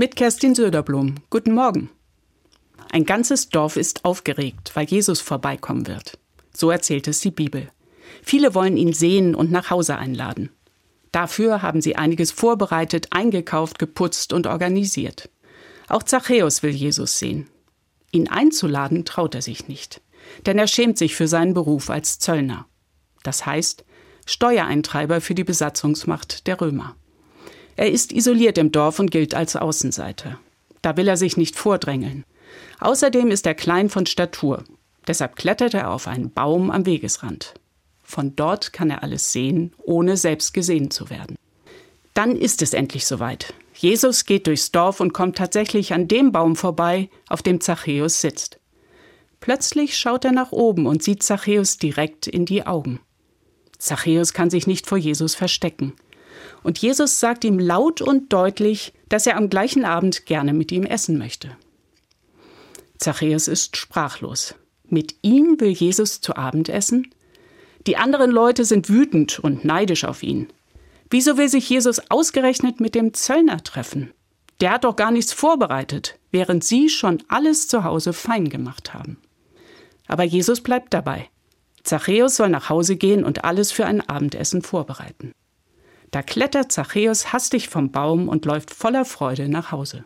Mit Kerstin Söderblom. Guten Morgen. Ein ganzes Dorf ist aufgeregt, weil Jesus vorbeikommen wird. So erzählt es die Bibel. Viele wollen ihn sehen und nach Hause einladen. Dafür haben sie einiges vorbereitet, eingekauft, geputzt und organisiert. Auch Zachäus will Jesus sehen. Ihn einzuladen traut er sich nicht, denn er schämt sich für seinen Beruf als Zöllner. Das heißt, Steuereintreiber für die Besatzungsmacht der Römer. Er ist isoliert im Dorf und gilt als Außenseiter. Da will er sich nicht vordrängeln. Außerdem ist er klein von Statur. Deshalb klettert er auf einen Baum am Wegesrand. Von dort kann er alles sehen, ohne selbst gesehen zu werden. Dann ist es endlich soweit. Jesus geht durchs Dorf und kommt tatsächlich an dem Baum vorbei, auf dem Zachäus sitzt. Plötzlich schaut er nach oben und sieht Zachäus direkt in die Augen. Zachäus kann sich nicht vor Jesus verstecken. Und Jesus sagt ihm laut und deutlich, dass er am gleichen Abend gerne mit ihm essen möchte. Zachäus ist sprachlos. Mit ihm will Jesus zu Abend essen? Die anderen Leute sind wütend und neidisch auf ihn. Wieso will sich Jesus ausgerechnet mit dem Zöllner treffen? Der hat doch gar nichts vorbereitet, während sie schon alles zu Hause fein gemacht haben. Aber Jesus bleibt dabei. Zachäus soll nach Hause gehen und alles für ein Abendessen vorbereiten. Da klettert Zachäus hastig vom Baum und läuft voller Freude nach Hause.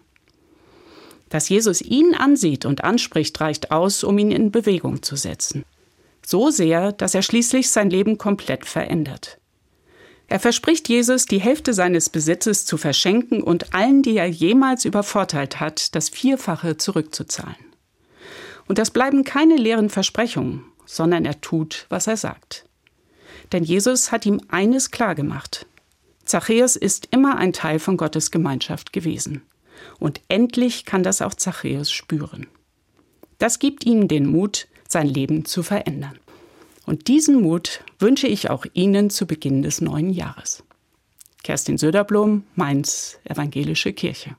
Dass Jesus ihn ansieht und anspricht, reicht aus, um ihn in Bewegung zu setzen. So sehr, dass er schließlich sein Leben komplett verändert. Er verspricht Jesus, die Hälfte seines Besitzes zu verschenken und allen, die er jemals übervorteilt hat, das Vierfache zurückzuzahlen. Und das bleiben keine leeren Versprechungen, sondern er tut, was er sagt. Denn Jesus hat ihm eines klargemacht. Zachäus ist immer ein Teil von Gottes Gemeinschaft gewesen. Und endlich kann das auch Zachäus spüren. Das gibt ihm den Mut, sein Leben zu verändern. Und diesen Mut wünsche ich auch Ihnen zu Beginn des neuen Jahres. Kerstin Söderblom, Mainz, Evangelische Kirche.